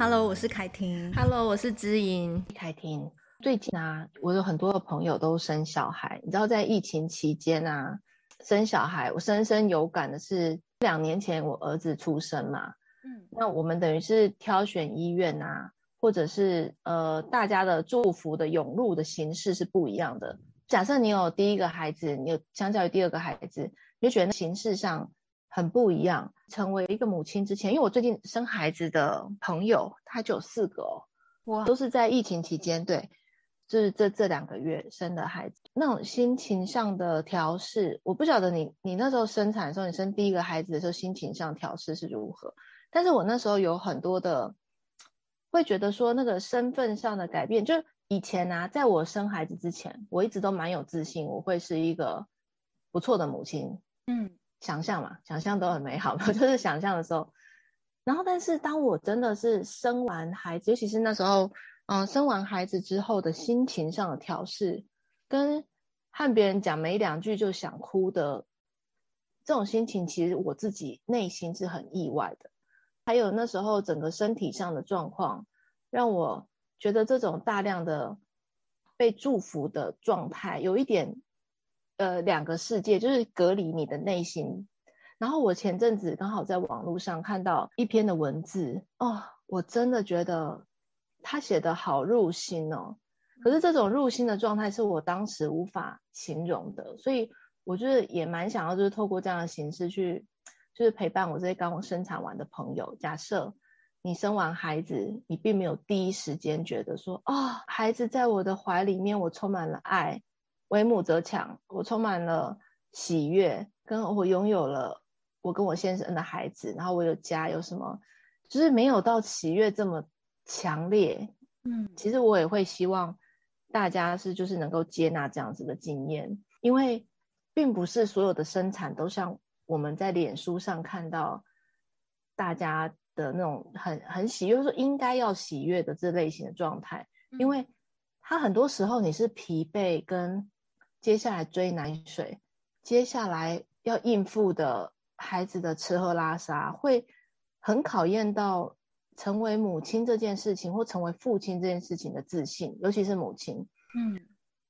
Hello，我是凯婷。Hello，我是知音。凯婷，最近啊，我有很多的朋友都生小孩。你知道，在疫情期间啊，生小孩，我深深有感的是，两年前我儿子出生嘛，嗯，那我们等于是挑选医院啊，或者是呃，大家的祝福的涌入的形式是不一样的。假设你有第一个孩子，你有相较于第二个孩子，你就觉得形式上很不一样。成为一个母亲之前，因为我最近生孩子的朋友，他就有四个哦，哇，都是在疫情期间，对，就是这这两个月生的孩子，那种心情上的调试，我不晓得你你那时候生产的时候，你生第一个孩子的时候，心情上调试是如何？但是我那时候有很多的，会觉得说那个身份上的改变，就。以前呢、啊，在我生孩子之前，我一直都蛮有自信，我会是一个不错的母亲。嗯，想象嘛，想象都很美好，就是想象的时候。然后，但是当我真的是生完孩子，尤其是那时候，嗯、生完孩子之后的心情上的调试，跟和别人讲没两句就想哭的这种心情，其实我自己内心是很意外的。还有那时候整个身体上的状况，让我。觉得这种大量的被祝福的状态，有一点，呃，两个世界就是隔离你的内心。然后我前阵子刚好在网络上看到一篇的文字，哦，我真的觉得他写的好入心哦。可是这种入心的状态是我当时无法形容的，所以我就是也蛮想要，就是透过这样的形式去，就是陪伴我这些刚生产完的朋友。假设。你生完孩子，你并没有第一时间觉得说，哦，孩子在我的怀里面，我充满了爱，为母则强，我充满了喜悦，跟我拥有了我跟我先生的孩子，然后我有家，有什么，就是没有到喜悦这么强烈。嗯，其实我也会希望大家是就是能够接纳这样子的经验，因为并不是所有的生产都像我们在脸书上看到大家。的那种很很喜悦，说应该要喜悦的这类型的状态，因为他很多时候你是疲惫，跟接下来追奶水，接下来要应付的孩子的吃喝拉撒，会很考验到成为母亲这件事情或成为父亲这件事情的自信，尤其是母亲。嗯，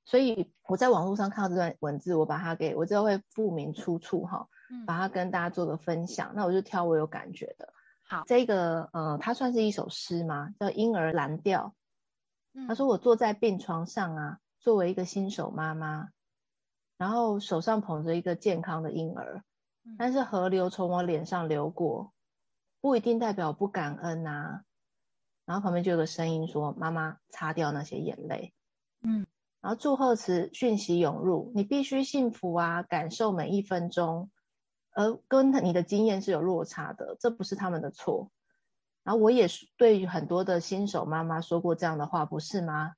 所以我在网络上看到这段文字，我把它给我之后会注明出处哈，把它跟大家做个分享。那我就挑我有感觉的。好，这个呃，它算是一首诗吗？叫《婴儿蓝调》。他说：“我坐在病床上啊，作为一个新手妈妈，然后手上捧着一个健康的婴儿，但是河流从我脸上流过，不一定代表不感恩啊。”然后旁边就有个声音说：“妈妈，擦掉那些眼泪。”嗯，然后祝贺词讯息涌入：“你必须幸福啊，感受每一分钟。”而跟你的经验是有落差的，这不是他们的错。然后我也对很多的新手妈妈说过这样的话，不是吗？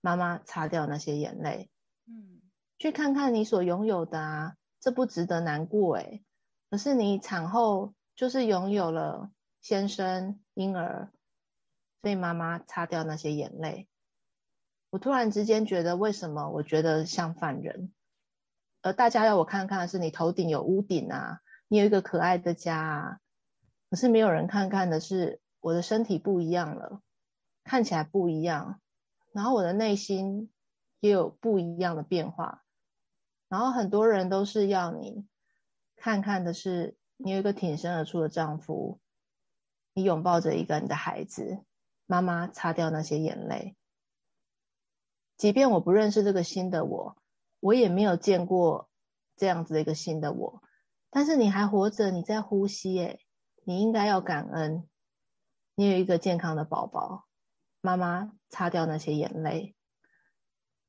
妈妈擦掉那些眼泪，嗯，去看看你所拥有的啊，这不值得难过诶。可是你产后就是拥有了先生、婴儿，所以妈妈擦掉那些眼泪。我突然之间觉得，为什么我觉得像犯人？而大家要我看看的是你头顶有屋顶啊，你有一个可爱的家啊，可是没有人看看的是我的身体不一样了，看起来不一样，然后我的内心也有不一样的变化，然后很多人都是要你看看的是你有一个挺身而出的丈夫，你拥抱着一个你的孩子，妈妈擦掉那些眼泪，即便我不认识这个新的我。我也没有见过这样子的一个新的我，但是你还活着，你在呼吸，诶，你应该要感恩，你有一个健康的宝宝，妈妈擦掉那些眼泪，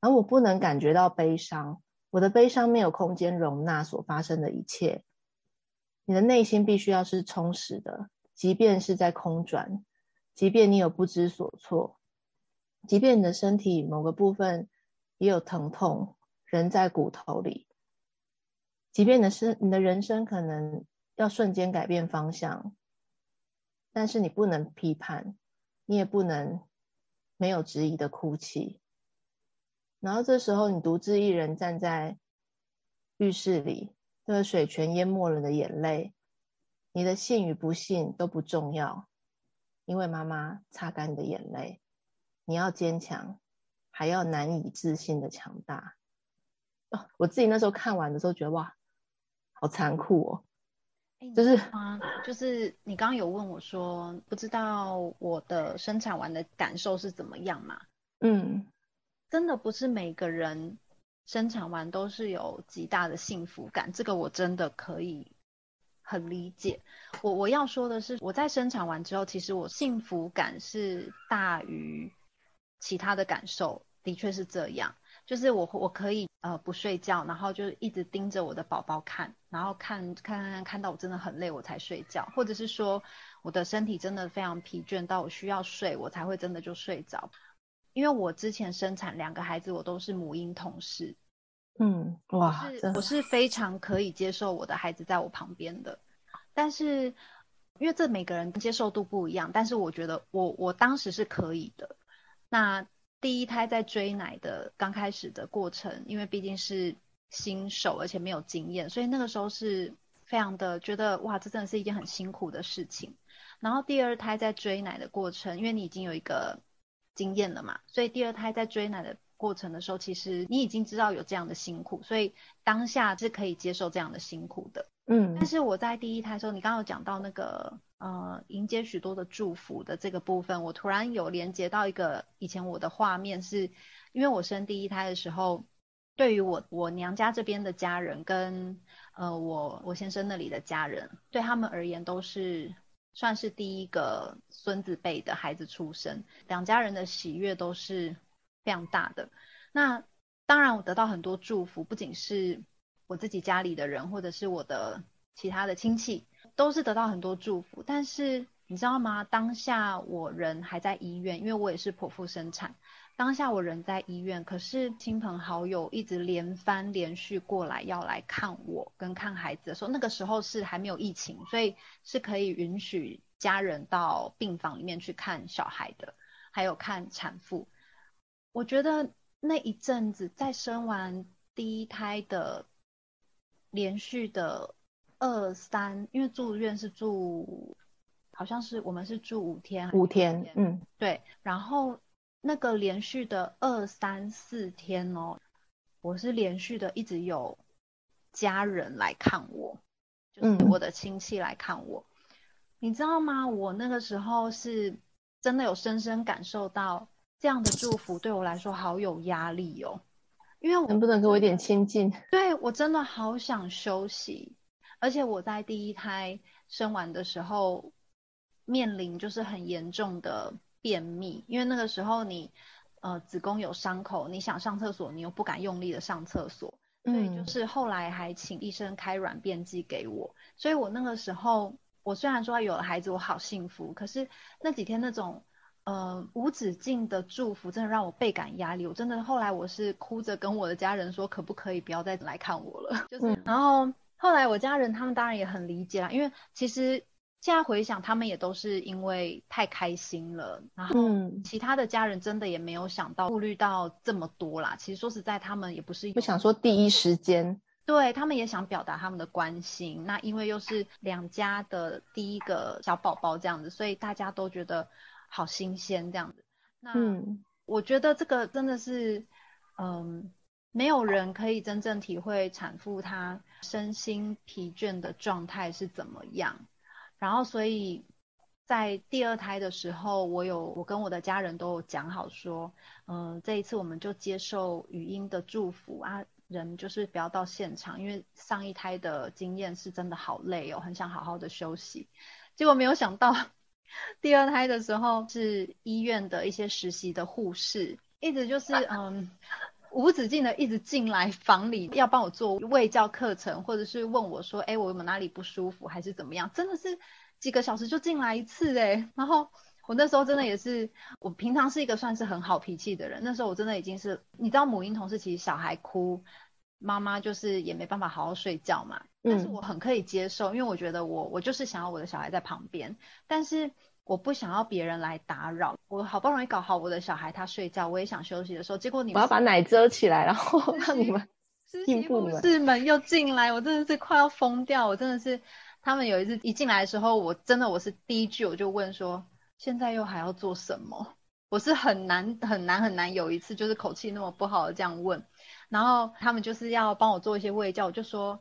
而我不能感觉到悲伤，我的悲伤没有空间容纳所发生的一切。你的内心必须要是充实的，即便是在空转，即便你有不知所措，即便你的身体某个部分也有疼痛。人在骨头里，即便你的生，你的人生可能要瞬间改变方向，但是你不能批判，你也不能没有质疑的哭泣。然后这时候，你独自一人站在浴室里，这个水全淹没了你的眼泪，你的信与不信都不重要，因为妈妈擦干你的眼泪。你要坚强，还要难以置信的强大。哦，我自己那时候看完的时候觉得哇，好残酷哦。欸、就是啊，就是你刚刚有问我说，不知道我的生产完的感受是怎么样嘛？嗯，真的不是每个人生产完都是有极大的幸福感，这个我真的可以很理解。我我要说的是，我在生产完之后，其实我幸福感是大于其他的感受，的确是这样。就是我我可以呃不睡觉，然后就一直盯着我的宝宝看，然后看看看看到我真的很累我才睡觉，或者是说我的身体真的非常疲倦到我需要睡，我才会真的就睡着。因为我之前生产两个孩子，我都是母婴同事，嗯，哇，是我是非常可以接受我的孩子在我旁边的，但是因为这每个人接受度不一样，但是我觉得我我当时是可以的，那。第一胎在追奶的刚开始的过程，因为毕竟是新手，而且没有经验，所以那个时候是非常的觉得哇，这真的是一件很辛苦的事情。然后第二胎在追奶的过程，因为你已经有一个经验了嘛，所以第二胎在追奶的过程的时候，其实你已经知道有这样的辛苦，所以当下是可以接受这样的辛苦的。嗯，但是我在第一胎的时候，你刚刚有讲到那个。呃，迎接许多的祝福的这个部分，我突然有连接到一个以前我的画面是，是因为我生第一胎的时候，对于我我娘家这边的家人跟呃我我先生那里的家人，对他们而言都是算是第一个孙子辈的孩子出生，两家人的喜悦都是非常大的。那当然我得到很多祝福，不仅是我自己家里的人，或者是我的其他的亲戚。都是得到很多祝福，但是你知道吗？当下我人还在医院，因为我也是剖腹生产。当下我人在医院，可是亲朋好友一直连番连续过来要来看我跟看孩子的时候，那个时候是还没有疫情，所以是可以允许家人到病房里面去看小孩的，还有看产妇。我觉得那一阵子在生完第一胎的连续的。二三，因为住院是住，好像是我们是住五天，五天，嗯，对。然后那个连续的二三四天哦，我是连续的一直有家人来看我，就是我的亲戚来看我。嗯，你知道吗？我那个时候是真的有深深感受到这样的祝福对我来说好有压力哦，因为我能不能给我一点亲近？对，我真的好想休息。而且我在第一胎生完的时候，面临就是很严重的便秘，因为那个时候你呃子宫有伤口，你想上厕所，你又不敢用力的上厕所，所以就是后来还请医生开软便剂给我。所以我那个时候，我虽然说有了孩子，我好幸福，可是那几天那种呃无止境的祝福，真的让我倍感压力。我真的后来我是哭着跟我的家人说，可不可以不要再来看我了？就是然后。后来我家人他们当然也很理解啦，因为其实现在回想，他们也都是因为太开心了，然后其他的家人真的也没有想到顾虑到这么多啦。其实说实在，他们也不是不想说第一时间，对，他们也想表达他们的关心。那因为又是两家的第一个小宝宝这样子，所以大家都觉得好新鲜这样子。那我觉得这个真的是，嗯。没有人可以真正体会产妇她身心疲倦的状态是怎么样。然后，所以在第二胎的时候，我有我跟我的家人都有讲好说，嗯、呃，这一次我们就接受语音的祝福啊，人就是不要到现场，因为上一胎的经验是真的好累哦，很想好好的休息。结果没有想到，第二胎的时候是医院的一些实习的护士，一直就是嗯。无止境的一直进来房里，要帮我做卫教课程，或者是问我说：“哎，我有没有哪里不舒服，还是怎么样？”真的是几个小时就进来一次哎。然后我那时候真的也是，我平常是一个算是很好脾气的人，那时候我真的已经是，你知道母婴同事其实小孩哭，妈妈就是也没办法好好睡觉嘛。但是我很可以接受，因为我觉得我我就是想要我的小孩在旁边，但是。我不想要别人来打扰，我好不容易搞好我的小孩他睡觉，我也想休息的时候，结果你们我要把奶遮起来，然后让你们你们。护士们又进来，我真的是快要疯掉，我真的是，他们有一次一进来的时候，我真的我是第一句我就问说，现在又还要做什么？我是很难很难很难有一次就是口气那么不好的这样问，然后他们就是要帮我做一些卫教，我就说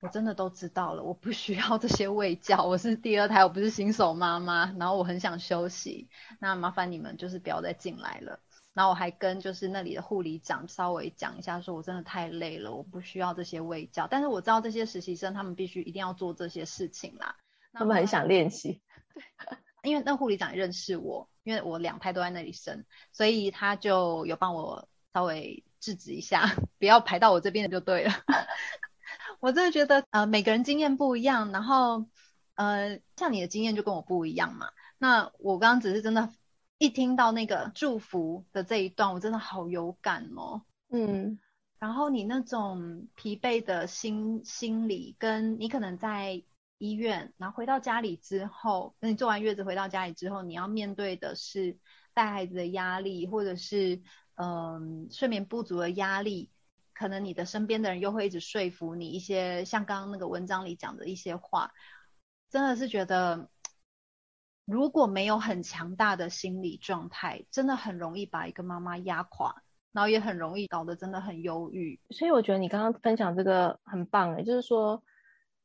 我真的都知道了，我不需要这些喂教，我是第二胎，我不是新手妈妈，然后我很想休息，那麻烦你们就是不要再进来了。然后我还跟就是那里的护理长稍微讲一下，说我真的太累了，我不需要这些喂教，但是我知道这些实习生他们必须一定要做这些事情啦，他们很想练习，对。因为那护理长也认识我，因为我两胎都在那里生，所以他就有帮我稍微制止一下，不要排到我这边就对了。我真的觉得，呃，每个人经验不一样，然后，呃，像你的经验就跟我不一样嘛。那我刚刚只是真的，一听到那个祝福的这一段，我真的好有感哦。嗯，然后你那种疲惫的心心理，跟你可能在。医院，然后回到家里之后，那你坐完月子回到家里之后，你要面对的是带孩子的压力，或者是嗯、呃、睡眠不足的压力，可能你的身边的人又会一直说服你一些像刚刚那个文章里讲的一些话，真的是觉得如果没有很强大的心理状态，真的很容易把一个妈妈压垮，然后也很容易搞得真的很忧郁。所以我觉得你刚刚分享这个很棒，欸就是说。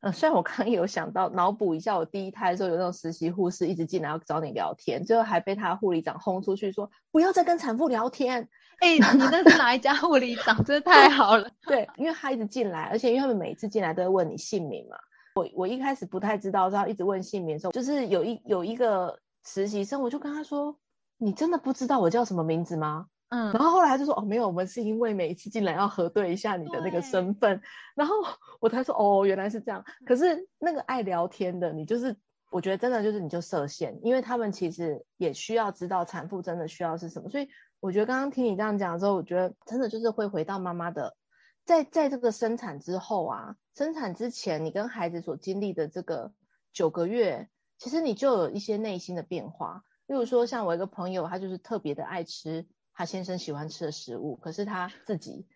呃，虽然我刚刚有想到脑补一下，我第一胎的时候有那种实习护士一直进来要找你聊天，最后还被他护理长轰出去说不要再跟产妇聊天。哎、欸，你那是哪一家护理长？真的太好了。对，因为他一直进来，而且因为他们每一次进来都会问你姓名嘛。我我一开始不太知道，然后一直问姓名的时候，就是有一有一个实习生，我就跟他说：“你真的不知道我叫什么名字吗？”嗯，然后后来他就说哦，没有，我们是因为每一次进来要核对一下你的那个身份，然后我才说哦，原来是这样。可是那个爱聊天的，你就是我觉得真的就是你就设限，因为他们其实也需要知道产妇真的需要是什么。所以我觉得刚刚听你这样讲的时候，我觉得真的就是会回到妈妈的，在在这个生产之后啊，生产之前你跟孩子所经历的这个九个月，其实你就有一些内心的变化。例如说像我一个朋友，他就是特别的爱吃。他先生喜欢吃的食物，可是他自己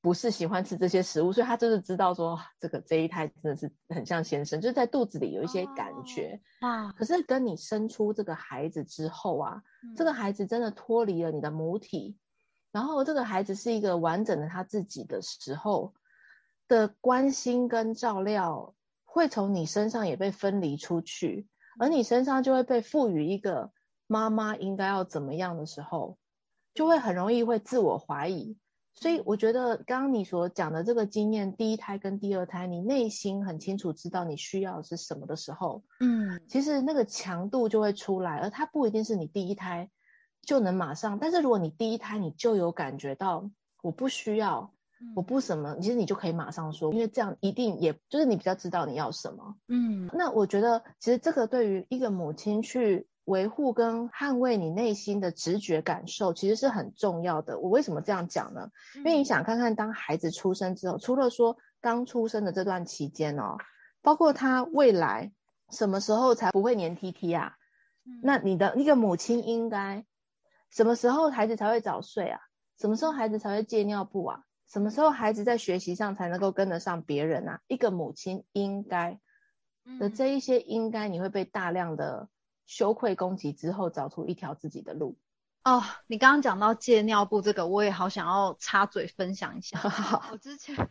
不是喜欢吃这些食物，所以他就是知道说，这个这一胎真的是很像先生，就是在肚子里有一些感觉啊。可是跟你生出这个孩子之后啊，嗯，这个孩子真的脱离了你的母体，然后这个孩子是一个完整的他自己的时候的关心跟照料，会从你身上也被分离出去，而你身上就会被赋予一个妈妈应该要怎么样的时候。就会很容易会自我怀疑，所以我觉得刚刚你所讲的这个经验，第一胎跟第二胎，你内心很清楚知道你需要的是什么的时候，嗯，其实那个强度就会出来，而它不一定是你第一胎就能马上，但是如果你第一胎你就有感觉到我不需要，我不什么，其实你就可以马上说，因为这样一定也就是你比较知道你要什么，嗯，那我觉得其实这个对于一个母亲去。维护跟捍卫你内心的直觉感受，其实是很重要的。我为什么这样讲呢？因为你想看看，当孩子出生之后，除了说刚出生的这段期间哦，包括他未来什么时候才不会黏 T T 啊？那你的那个母亲应该什么时候孩子才会早睡啊？什么时候孩子才会戒尿布啊？什么时候孩子在学习上才能够跟得上别人啊？一个母亲应该的这一些应该，你会被大量的。羞愧攻击之后，找出一条自己的路。哦，你刚刚讲到戒尿布这个，我也好想要插嘴分享一下。我之前，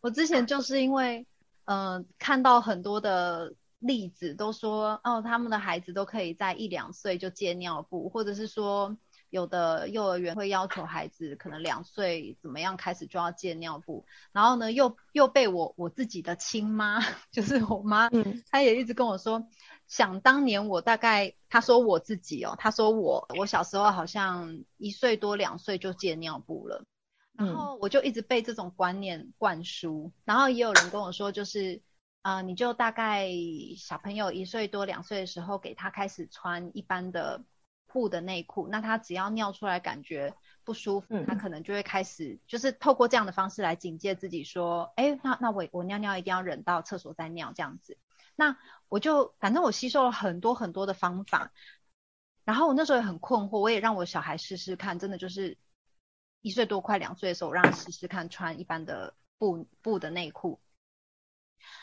我之前就是因为，嗯、呃，看到很多的例子，都说哦，他们的孩子都可以在一两岁就戒尿布，或者是说。有的幼儿园会要求孩子可能两岁怎么样开始就要戒尿布，然后呢，又又被我我自己的亲妈，就是我妈，嗯，她也一直跟我说，想当年我大概，他说我自己哦，他说我我小时候好像一岁多两岁就戒尿布了，然后我就一直被这种观念灌输，然后也有人跟我说，就是呃，你就大概小朋友一岁多两岁的时候给他开始穿一般的。布的内裤，那他只要尿出来感觉不舒服，他可能就会开始，就是透过这样的方式来警戒自己，说，哎，那那我我尿尿一定要忍到厕所再尿这样子。那我就反正我吸收了很多很多的方法，然后我那时候也很困惑，我也让我小孩试试看，真的就是一岁多快两岁的时候，我让他试试看穿一般的布布的内裤。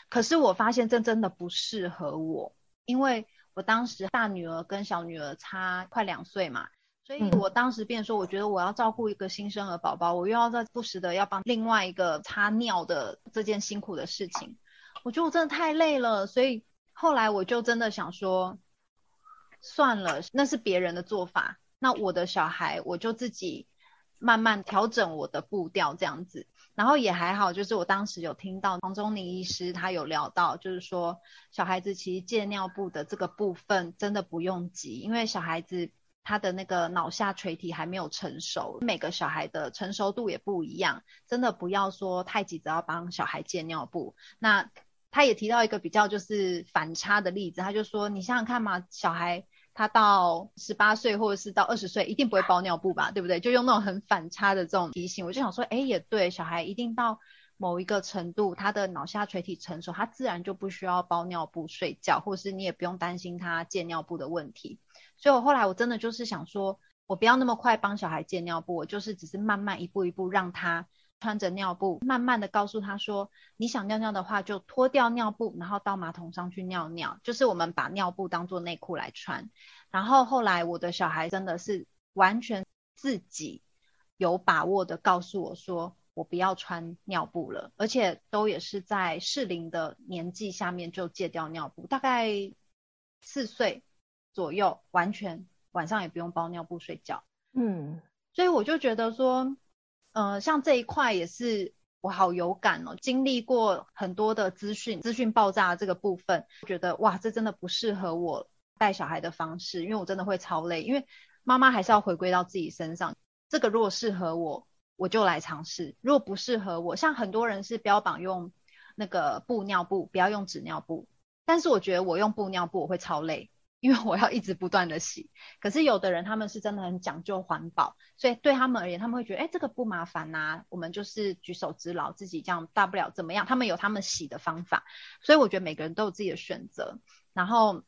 可是我发现这真的不适合我，因为。我当时大女儿跟小女儿差快两岁嘛，所以我当时便说，我觉得我要照顾一个新生儿宝宝，我又要在不时的要帮另外一个擦尿的这件辛苦的事情，我觉得我真的太累了，所以后来我就真的想说，算了，那是别人的做法，那我的小孩我就自己慢慢调整我的步调这样子。然后也还好，就是我当时有听到黄宗宁医师他有聊到，就是说小孩子其实戒尿布的这个部分真的不用急，因为小孩子他的那个脑下垂体还没有成熟，每个小孩的成熟度也不一样，真的不要说太急着要帮小孩戒尿布。那他也提到一个比较就是反差的例子，他就说你想想看嘛，小孩。他到十八岁或者是到二十岁，一定不会包尿布吧，对不对？就用那种很反差的这种提醒，我就想说，哎，也对，小孩一定到某一个程度，他的脑下垂体成熟，他自然就不需要包尿布睡觉，或是你也不用担心他戒尿布的问题。所以我后来我真的就是想说，我不要那么快帮小孩戒尿布，我就是只是慢慢一步一步让他。穿着尿布，慢慢的告诉他说：“你想尿尿的话，就脱掉尿布，然后到马桶上去尿尿。”就是我们把尿布当做内裤来穿。然后后来我的小孩真的是完全自己有把握的告诉我说：“我不要穿尿布了。”而且都也是在适龄的年纪下面就戒掉尿布，大概四岁左右，完全晚上也不用包尿布睡觉。嗯，所以我就觉得说。呃，像这一块也是我好有感哦，经历过很多的资讯，资讯爆炸这个部分，觉得哇，这真的不适合我带小孩的方式，因为我真的会超累，因为妈妈还是要回归到自己身上。这个如果适合我，我就来尝试；如果不适合我，像很多人是标榜用那个布尿布，不要用纸尿布，但是我觉得我用布尿布我会超累。因为我要一直不断的洗，可是有的人他们是真的很讲究环保，所以对他们而言，他们会觉得，哎，这个不麻烦呐、啊，我们就是举手之劳，自己这样大不了怎么样？他们有他们洗的方法，所以我觉得每个人都有自己的选择。然后，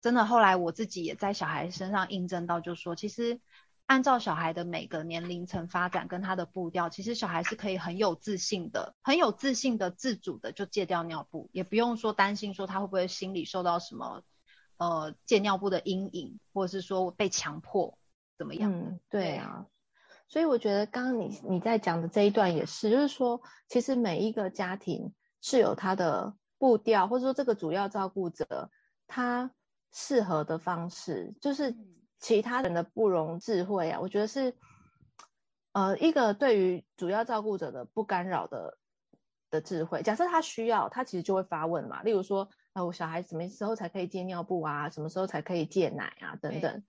真的后来我自己也在小孩身上印证到，就是说，其实按照小孩的每个年龄层发展跟他的步调，其实小孩是可以很有自信的、很有自信的、自主的就戒掉尿布，也不用说担心说他会不会心里受到什么。呃，借尿布的阴影，或者是说被强迫怎么样？嗯，对啊。所以我觉得刚刚你你在讲的这一段也是，就是说，其实每一个家庭是有他的步调，或者说这个主要照顾者他适合的方式，就是其他人的不容智慧啊。我觉得是，呃，一个对于主要照顾者的不干扰的的智慧。假设他需要，他其实就会发问嘛。例如说。我小孩什么时候才可以戒尿布啊？什么时候才可以戒奶啊？等等。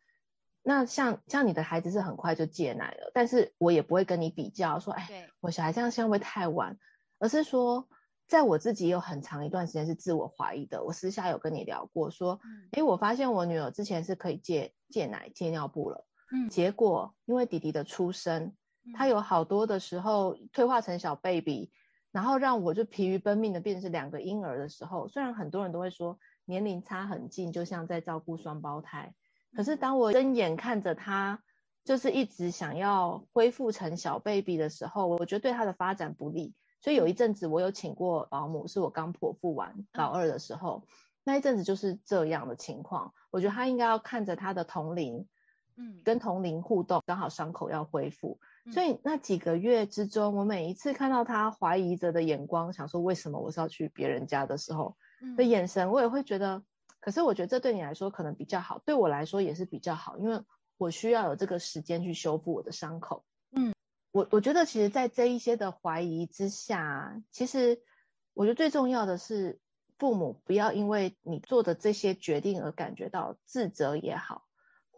那像像你的孩子是很快就戒奶了，但是我也不会跟你比较说，哎，我小孩这样会不会太晚？而是说，在我自己有很长一段时间是自我怀疑的。我私下有跟你聊过，说，哎，我发现我女儿之前是可以戒戒奶、戒尿布了，嗯，结果因为弟弟的出生，他有好多的时候退化成小 baby。然后让我就疲于奔命的变成是两个婴儿的时候，虽然很多人都会说年龄差很近，就像在照顾双胞胎，可是当我睁眼看着他就是一直想要恢复成小 baby 的时候，我觉得对他的发展不利。所以有一阵子我有请过保姆，是我刚剖腹完老二的时候，那一阵子就是这样的情况。我觉得他应该要看着他的同龄，嗯，跟同龄互动，刚好伤口要恢复。所以那几个月之中，我每一次看到他怀疑着的眼光，想说为什么我是要去别人家的时候的眼神，我也会觉得。可是我觉得这对你来说可能比较好，对我来说也是比较好，因为我需要有这个时间去修复我的伤口。嗯，我我觉得其实，在这一些的怀疑之下，其实我觉得最重要的是，父母不要因为你做的这些决定而感觉到自责也好，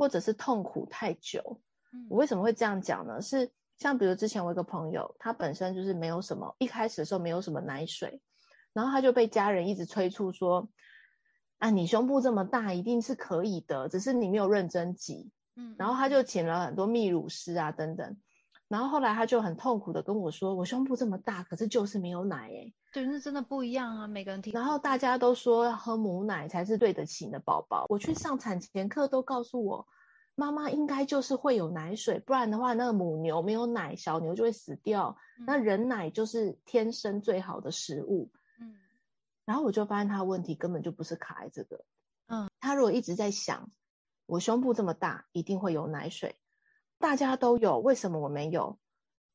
或者是痛苦太久。我为什么会这样讲呢？是。像比如之前我一个朋友，他本身就是没有什么，一开始的时候没有什么奶水，然后他就被家人一直催促说，啊，你胸部这么大，一定是可以的，只是你没有认真挤。嗯，然后他就请了很多泌乳师啊等等，然后后来他就很痛苦的跟我说，我胸部这么大，可是就是没有奶诶。对，那真的不一样啊，每个人听。然后大家都说要喝母奶才是对得起你的宝宝，我去上产前课都告诉我。妈妈应该就是会有奶水，不然的话，那个母牛没有奶，小牛就会死掉。嗯、那人奶就是天生最好的食物。嗯，然后我就发现他问题根本就不是卡在这个，嗯，他如果一直在想，我胸部这么大，一定会有奶水，大家都有，为什么我没有？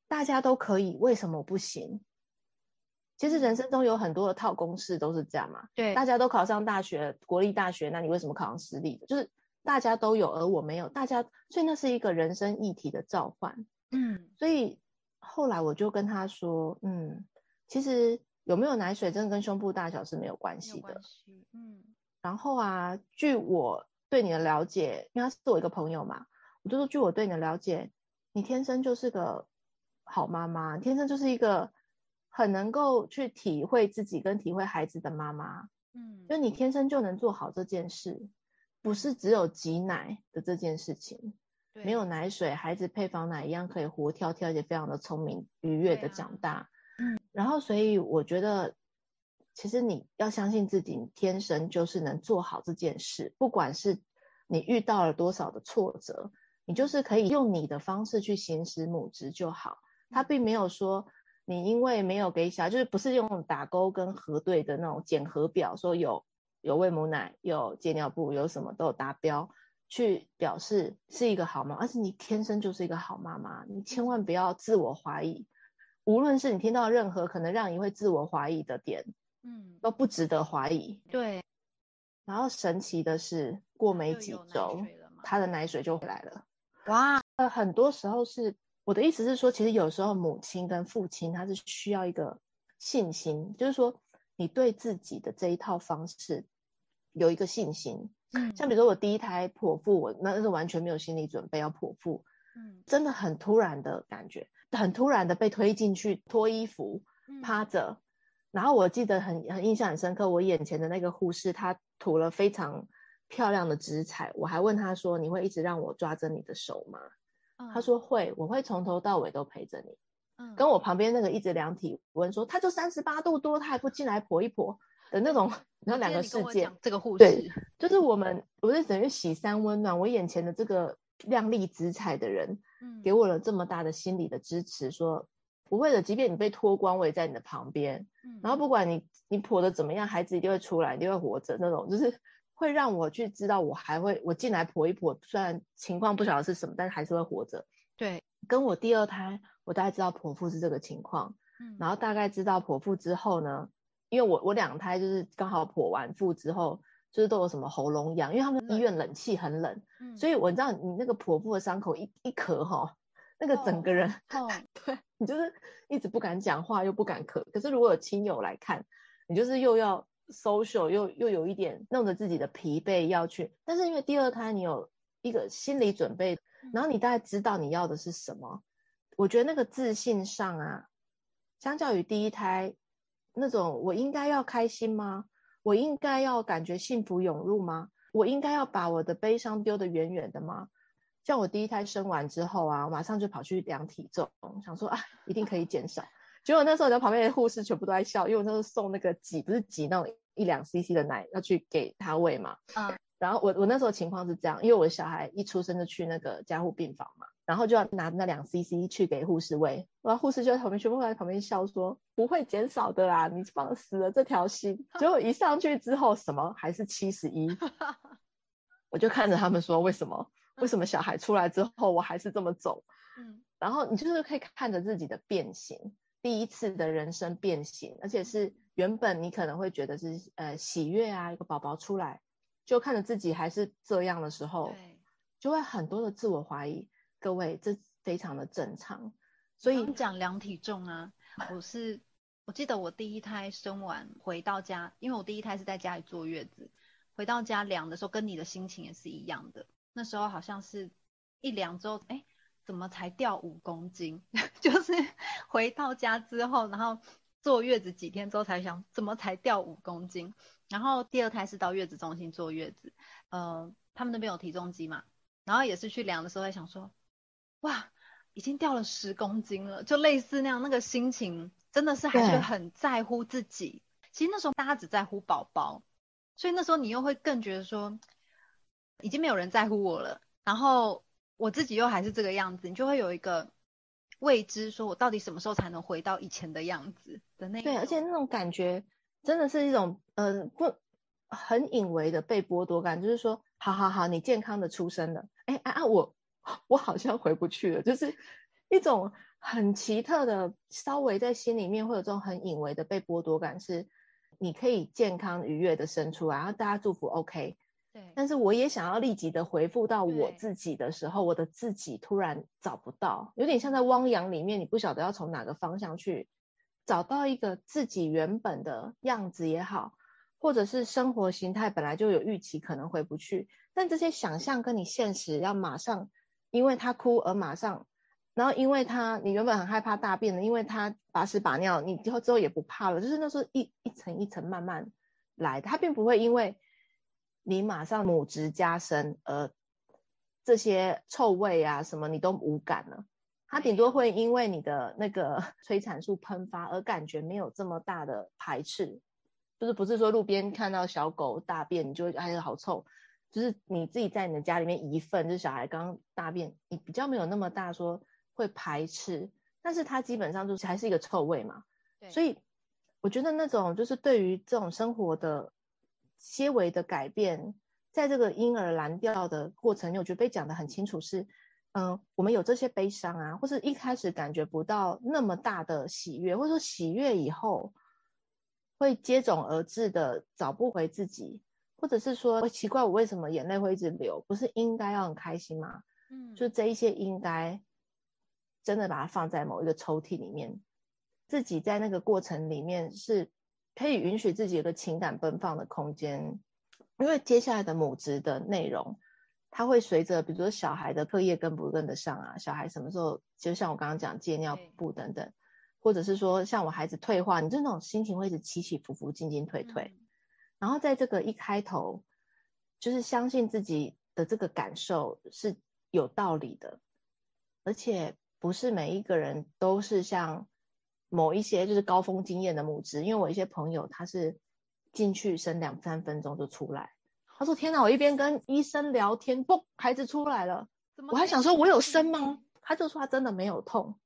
大家都可以，为什么我不行？其实人生中有很多的套公式都是这样嘛。对，大家都考上大学，国立大学，那你为什么考上私立的？就是大家都有，而我没有。大家，所以那是一个人生议题的召唤。嗯，所以后来我就跟他说，嗯，其实有没有奶水，真的跟胸部大小是没有关系的。嗯。然后啊，据我对你的了解，因为他是我一个朋友嘛，我就说，据我对你的了解，你天生就是个好妈妈，天生就是一个。很能够去体会自己跟体会孩子的妈妈，嗯，就你天生就能做好这件事，不是只有挤奶的这件事情，对，没有奶水，孩子配方奶一样可以活跳跳，而且非常的聪明愉悦的长大，啊，嗯，然后所以我觉得，其实你要相信自己，你天生就是能做好这件事，不管是你遇到了多少的挫折，你就是可以用你的方式去行使母职就好，他并没有说。你因为没有给小，就是不是用打勾跟核对的那种检核表，说有有喂母奶、有戒尿布、有什么都有达标，去表示是一个好妈妈，而是你天生就是一个好妈妈。你千万不要自我怀疑，无论是你听到任何可能让你会自我怀疑的点，嗯，都不值得怀疑。对。然后神奇的是，过没几周，他的奶水就回来了。哇，呃，很多时候是。我的意思是说，其实有时候母亲跟父亲他是需要一个信心，就是说你对自己的这一套方式有一个信心。嗯，像比如说我第一胎剖腹，我那是完全没有心理准备要剖腹，嗯，真的很突然的感觉，很突然的被推进去脱衣服，趴着，然后我记得很很印象很深刻，我眼前的那个护士她涂了非常漂亮的植彩，我还问他说：“你会一直让我抓着你的手吗？”他说会，我会从头到尾都陪着你。嗯，跟我旁边那个一直量体温说，他就三十八度多，他还不进来婆一婆的那种，然后两个世界。这个护士对，就是我们，我是等于洗三温暖。我眼前的这个靓丽紫彩的人，嗯，给我了这么大的心理的支持，说不会的，即便你被脱光，我也在你的旁边。嗯，然后不管你你婆的怎么样，孩子一定会出来，一定会活着，那种就是。会让我去知道，我还会我进来剖一剖，虽然情况不晓得是什么，但是还是会活着。对，跟我第二胎，我大概知道剖腹是这个情况，嗯，然后大概知道剖腹之后呢，因为我我两胎就是刚好剖完腹之后，就是都有什么喉咙痒，因为他们医院冷气很冷，嗯，所以我知道你那个剖腹的伤口一一咳哈，那个整个人，哦，对。你就是一直不敢讲话又不敢咳，可是如果有亲友来看，你就是又要。Social 又又有一点弄得自己的疲惫要去，但是因为第二胎你有一个心理准备，然后你大概知道你要的是什么，我觉得那个自信上啊，相较于第一胎那种我应该要开心吗？我应该要感觉幸福涌入吗？我应该要把我的悲伤丢得远远的吗？像我第一胎生完之后啊，我马上就跑去量体重，想说啊，一定可以减少。结果那时候，在旁边的护士全部都在笑，因为我那时候送那个挤，不是挤那种一两 CC 的奶要去给他喂嘛。嗯。然后我我那时候情况是这样，因为我的小孩一出生就去那个加护病房嘛，然后就要拿那两 CC 去给护士喂，然后护士就在旁边全部在旁边笑说不会减少的啦，你放死了这条心。结果一上去之后，什么还是七十一，我就看着他们说为什么？为什么小孩出来之后我还是这么走？嗯。然后你就是可以看着自己的变形。第一次的人生变形，而且是原本你可能会觉得是呃喜悦啊，一个宝宝出来，就看着自己还是这样的时候，就会很多的自我怀疑。各位，这非常的正常。所以讲量体重啊，我是我记得我第一胎生完回到家，因为我第一胎是在家里坐月子，回到家量的时候，跟你的心情也是一样的。那时候好像是一量之后，哎。怎么才掉五公斤？就是回到家之后，然后坐月子几天之后才想，怎么才掉五公斤？然后第二胎是到月子中心坐月子，呃，他们那边有体重机嘛，然后也是去量的时候在想说，哇，已经掉了十公斤了，就类似那样，那个心情真的是还是很在乎自己。其实那时候大家只在乎宝宝，所以那时候你又会更觉得说，已经没有人在乎我了，然后。我自己又还是这个样子，你就会有一个未知，说我到底什么时候才能回到以前的样子的那。对，而且那种感觉真的是一种，呃，不，很隐微的被剥夺感，就是说，好好好，你健康的出生了，哎啊啊，我 我好像回不去了，就是一种很奇特的，稍微在心里面会有这种很隐微的被剥夺感，是你可以健康愉悦的生出来，然后大家祝福 OK，对，但是我也想要立即的回复到我自己的时候，我的自己突然找不到，有点像在汪洋里面，你不晓得要从哪个方向去找到一个自己原本的样子也好。或者是生活形态本来就有预期，可能回不去，但这些想象跟你现实要马上，因为他哭而马上，然后因为他你原本很害怕大便的，因为他把屎把尿，你之后之后也不怕了，就是那时候一一层一层慢慢来的，他并不会因为你马上母职加深而这些臭味啊什么你都无感了，它顶多会因为你的那个 催产素喷发而感觉没有这么大的排斥。就是不是说路边看到小狗大便，你就会哎呀好臭，就是你自己在你的家里面一份，就是小孩刚刚大便，你比较没有那么大说会排斥，但是它基本上就是还是一个臭味嘛。对。所以我觉得那种就是对于这种生活的些微的改变，在这个婴儿蓝调的过程里，我觉得被讲得很清楚是，嗯，我们有这些悲伤啊，或是一开始感觉不到那么大的喜悦，或者说喜悦以后。会接踵而至的找不回自己，或者是说奇怪，我为什么眼泪会一直流？不是应该要很开心吗？嗯，就这一些应该真的把它放在某一个抽屉里面，自己在那个过程里面是可以允许自己有个情感奔放的空间，因为接下来的母职的内容，它会随着比如说小孩的课业跟不跟得上啊，小孩什么时候就像我刚刚讲戒尿布等等。或者是说，像我孩子退化，你就那种心情会一直起起伏伏、进进退退。嗯。然后在这个一开头，就是相信自己的这个感受是有道理的，而且不是每一个人都是像某一些就是高峰经验的母职。因为我一些朋友他是进去生两三分钟就出来，他说：“天哪！我一边跟医生聊天，嘣，孩子出来了。我还想说我有生吗？他就说他真的没有痛。”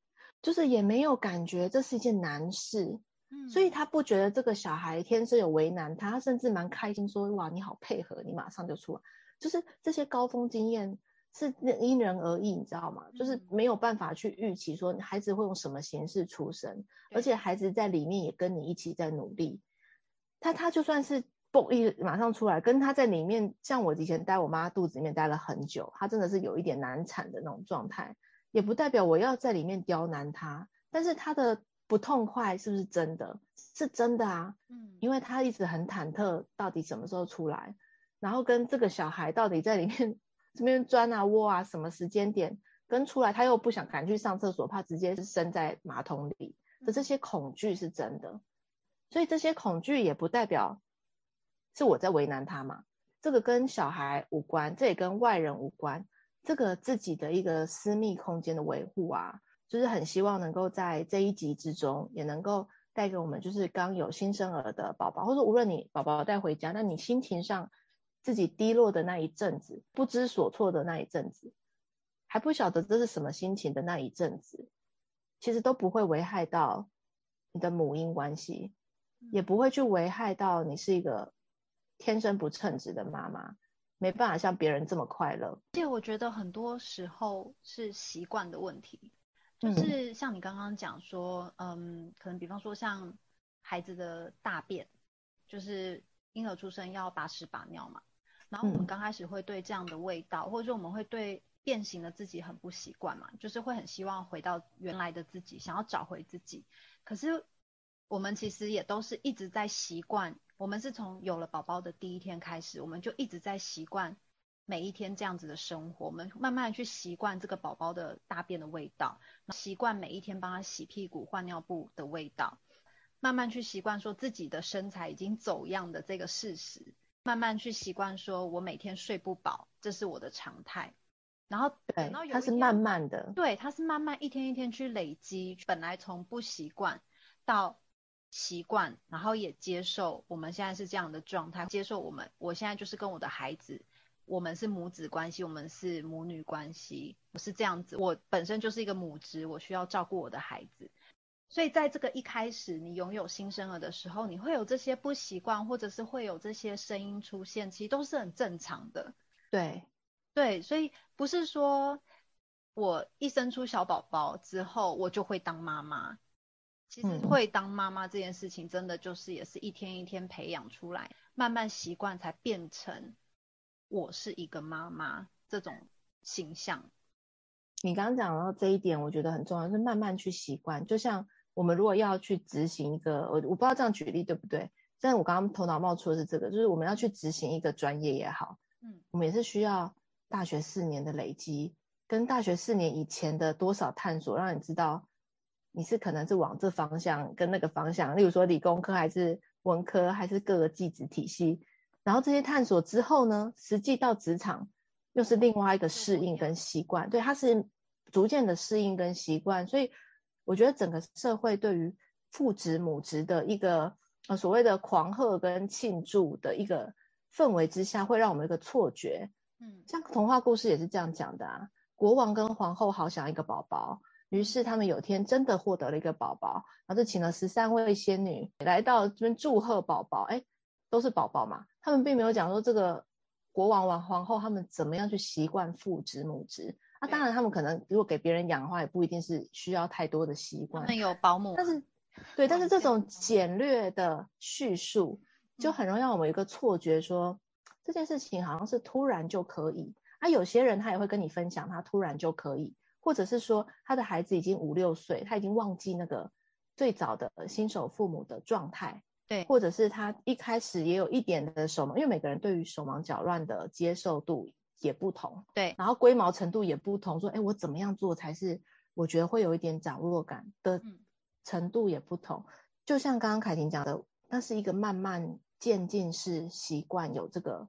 就是也没有感觉这是一件难事，嗯，所以他不觉得这个小孩天生有为难他，他甚至蛮开心说，哇，你好配合，你马上就出来。就是这些高峰经验是因人而异，你知道吗？就是没有办法去预期说孩子会用什么形式出生，而且孩子在里面也跟你一起在努力。他他就算是嘣一马上出来，跟他在里面，像我以前待我妈肚子里面待了很久，他真的是有一点难产的那种状态。也不代表我要在里面刁难他，但是他的不痛快是不是真的？是真的啊，嗯，因为他一直很忐忑，到底什么时候出来，然后跟这个小孩到底在里面这边钻啊窝啊，什么时间点跟出来，他又不想赶去上厕所，怕直接是生在马桶里。的这些恐惧是真的，所以这些恐惧也不代表是我在为难他嘛，这个跟小孩无关，这也跟外人无关。这个自己的一个私密空间的维护啊，就是很希望能够在这一集之中，也能够带给我们，就是刚有新生儿的宝宝，或者无论你宝宝带回家，那你心情上自己低落的那一阵子，不知所措的那一阵子，还不晓得这是什么心情的那一阵子，其实都不会危害到你的母婴关系，也不会去危害到你是一个天生不称职的妈妈。没办法像别人这么快乐，而且我觉得很多时候是习惯的问题，就是像你刚刚讲说，嗯，嗯，可能比方说像孩子的大便，就是婴儿出生要把屎把尿嘛，然后我们刚开始会对这样的味道，嗯、或者说我们会对变形的自己很不习惯嘛，就是会很希望回到原来的自己，想要找回自己，可是我们其实也都是一直在习惯。我们是从有了宝宝的第一天开始，我们就一直在习惯每一天这样子的生活。我们慢慢去习惯这个宝宝的大便的味道，习惯每一天帮他洗屁股、换尿布的味道，慢慢去习惯说自己的身材已经走样的这个事实，慢慢去习惯说我每天睡不饱，这是我的常态。然后等到有一天，它是慢慢的，对，它是慢慢一天一天去累积，本来从不习惯到。习惯，然后也接受我们现在是这样的状态，接受我们，我现在就是跟我的孩子，我们是母子关系，我们是母女关系，我是这样子，我本身就是一个母职，我需要照顾我的孩子，所以在这个一开始你拥有新生儿的时候，你会有这些不习惯，或者是会有这些声音出现，其实都是很正常的。对，对，所以不是说我一生出小宝宝之后我就会当妈妈。其实会当妈妈这件事情，真的就是也是一天一天培养出来，慢慢习惯才变成我是一个妈妈这种形象。你刚刚讲到这一点，我觉得很重要，就是慢慢去习惯。就像我们如果要去执行一个，我我不知道这样举例对不对？但是我刚刚头脑冒出的是这个，就是我们要去执行一个专业也好，嗯，我们也是需要大学四年的累积，跟大学四年以前的多少探索，让你知道。你是可能是往这方向跟那个方向，例如说理工科还是文科还是各个技职体系，然后这些探索之后呢，实际到职场又是另外一个适应跟习惯，对，它是逐渐的适应跟习惯，所以我觉得整个社会对于父职母职的一个呃所谓的狂贺跟庆祝的一个氛围之下，会让我们一个错觉，嗯，像童话故事也是这样讲的啊，国王跟皇后好想一个宝宝。于是他们有天真的获得了一个宝宝，然后就请了十三位仙女来到这边祝贺宝宝。哎，都是宝宝嘛，他们并没有讲说这个国王王皇后他们怎么样去习惯父职母职。那、啊、当然他们可能如果给别人养的话，也不一定是需要太多的习惯。他们有保姆，但是对，但是这种简略的叙述就很容易让我们有一个错觉说，说、嗯、这件事情好像是突然就可以。啊，有些人他也会跟你分享，他突然就可以。或者是说他的孩子已经五六岁，他已经忘记那个最早的新手父母的状态，对，或者是他一开始也有一点的手忙，因为每个人对于手忙脚乱的接受度也不同，对，然后龟毛程度也不同，说，哎，我怎么样做才是我觉得会有一点掌握感的程度也不同，嗯、就像刚刚凯婷讲的，那是一个慢慢渐进式习惯，有这个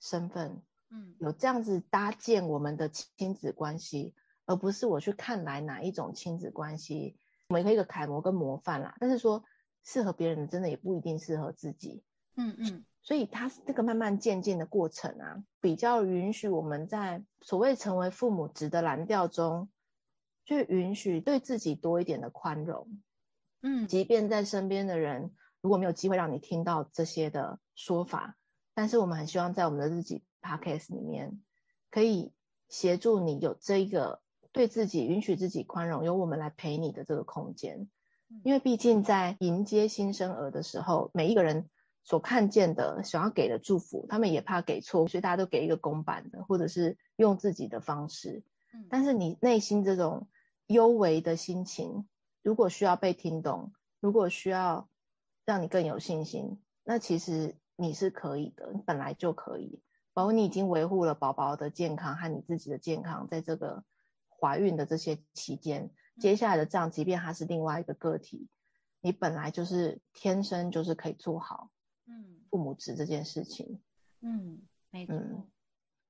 身份，嗯，有这样子搭建我们的亲子关系。而不是我去看来哪一种亲子关系，我们可以一个楷模跟模范啦。但是说适合别人的，真的也不一定适合自己。嗯嗯，所以他这个慢慢渐进的过程啊，比较允许我们在所谓成为父母职的蓝调中，去允许对自己多一点的宽容。嗯，即便在身边的人如果没有机会让你听到这些的说法，但是我们很希望在我们的日记 podcast 里面，可以协助你有这一个。对自己允许自己宽容，由我们来陪你的这个空间，因为毕竟在迎接新生儿的时候，每一个人所看见的、想要给的祝福，他们也怕给错，所以大家都给一个公版的，或者是用自己的方式。但是你内心这种幽微的心情，如果需要被听懂，如果需要让你更有信心，那其实你是可以的，你本来就可以。包括你已经维护了宝宝的健康和你自己的健康，在这个。怀孕的这些期间，接下来的这样，即便他是另外一个个体，你本来就是天生就是可以做好，嗯，父母职这件事情，嗯，没错，嗯，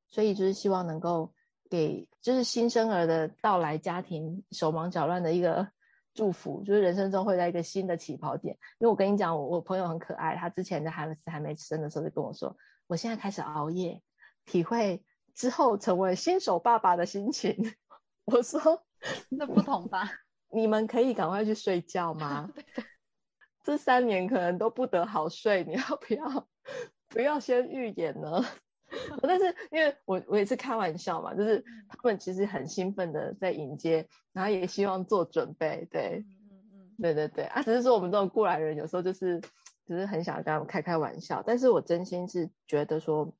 所以就是希望能够给就是新生儿的到来家庭手忙脚乱的一个 祝福，就是人生中会在一个新的起跑点。因为我跟你讲，我我朋友很可爱，他之前在孩子还没生的时候就跟我说，我现在开始熬夜，体会之后成为新手爸爸的心情。我说，那不同吧？你们可以赶快去睡觉吗？这三年可能都不得好睡，你要不要 不要先预演呢？但是因为我我也是开玩笑嘛，就是他们其实很兴奋的在迎接，然后也希望做准备，对，嗯嗯对对对啊，只是说我们这种过来人有时候就是只是很想跟他们开开玩笑，但是我真心是觉得说，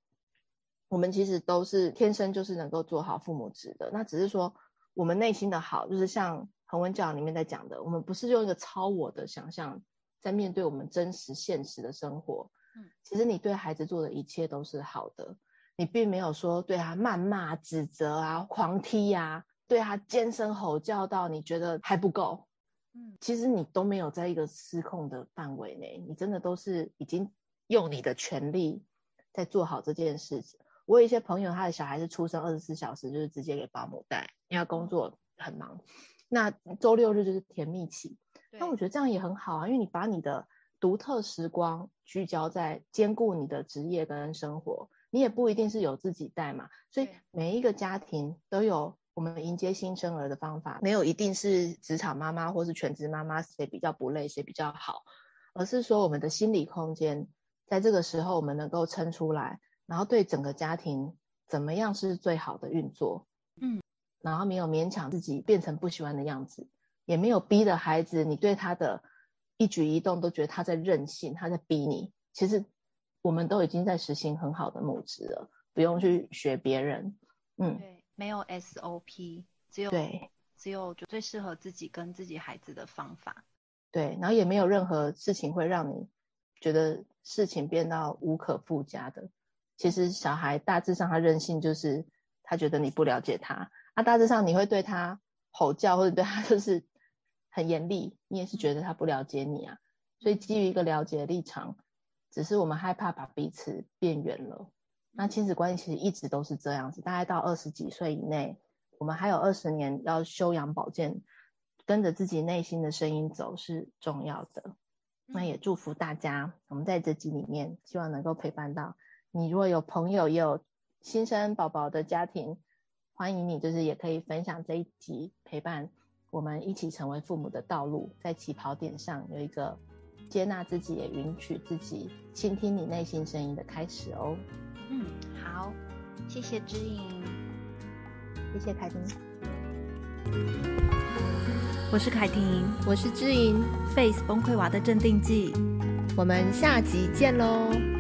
我们其实都是天生就是能够做好父母职的，那只是说。我们内心的好，就是像恒温教里面在讲的，我们不是用一个超我的想象在面对我们真实现实的生活。嗯，其实你对孩子做的一切都是好的，你并没有说对他谩骂、指责啊、狂踢啊，对他尖声吼叫到你觉得还不够。嗯，其实你都没有在一个失控的范围内，你真的都是已经用你的全力在做好这件事情。我有一些朋友，他的小孩是出生二十四小时就是直接给保姆带，因为工作很忙。那周六日就是甜蜜期，那我觉得这样也很好啊，因为你把你的独特时光聚焦在兼顾你的职业跟生活，你也不一定是有自己带嘛。所以每一个家庭都有我们迎接新生儿的方法，没有一定是职场妈妈或是全职妈妈谁比较不累，谁比较好，而是说我们的心理空间在这个时候我们能够撑出来，然后对整个家庭怎么样是最好的运作，嗯，然后没有勉强自己变成不喜欢的样子，也没有逼的孩子，你对他的一举一动都觉得他在任性，他在逼你，其实我们都已经在实行很好的母职了，不用去学别人，嗯。对没有 SOP，只有对，只有就最适合自己跟自己孩子的方法。对，然后也没有任何事情会让你觉得事情变到无可复加的。其实小孩大致上他任性，就是他觉得你不了解他。啊，大致上你会对他吼叫或者对他就是很严厉，你也是觉得他不了解你啊。所以基于一个了解的立场，只是我们害怕把彼此变远了。那亲子关系其实一直都是这样子，大概到二十几岁以内，我们还有二十年要修养保健，跟着自己内心的声音走是重要的。那也祝福大家，我们在这集里面希望能够陪伴到你。如果有朋友也有新生宝宝的家庭，欢迎你，就是也可以分享这一集，陪伴我们一起成为父母的道路，在起跑点上有一个接纳自己，也允许自己倾听你内心声音的开始哦。嗯，好，谢谢知颖，谢谢凯婷，我是凯婷，我是知颖，Face 崩溃娃的镇定剂，我们下集见喽。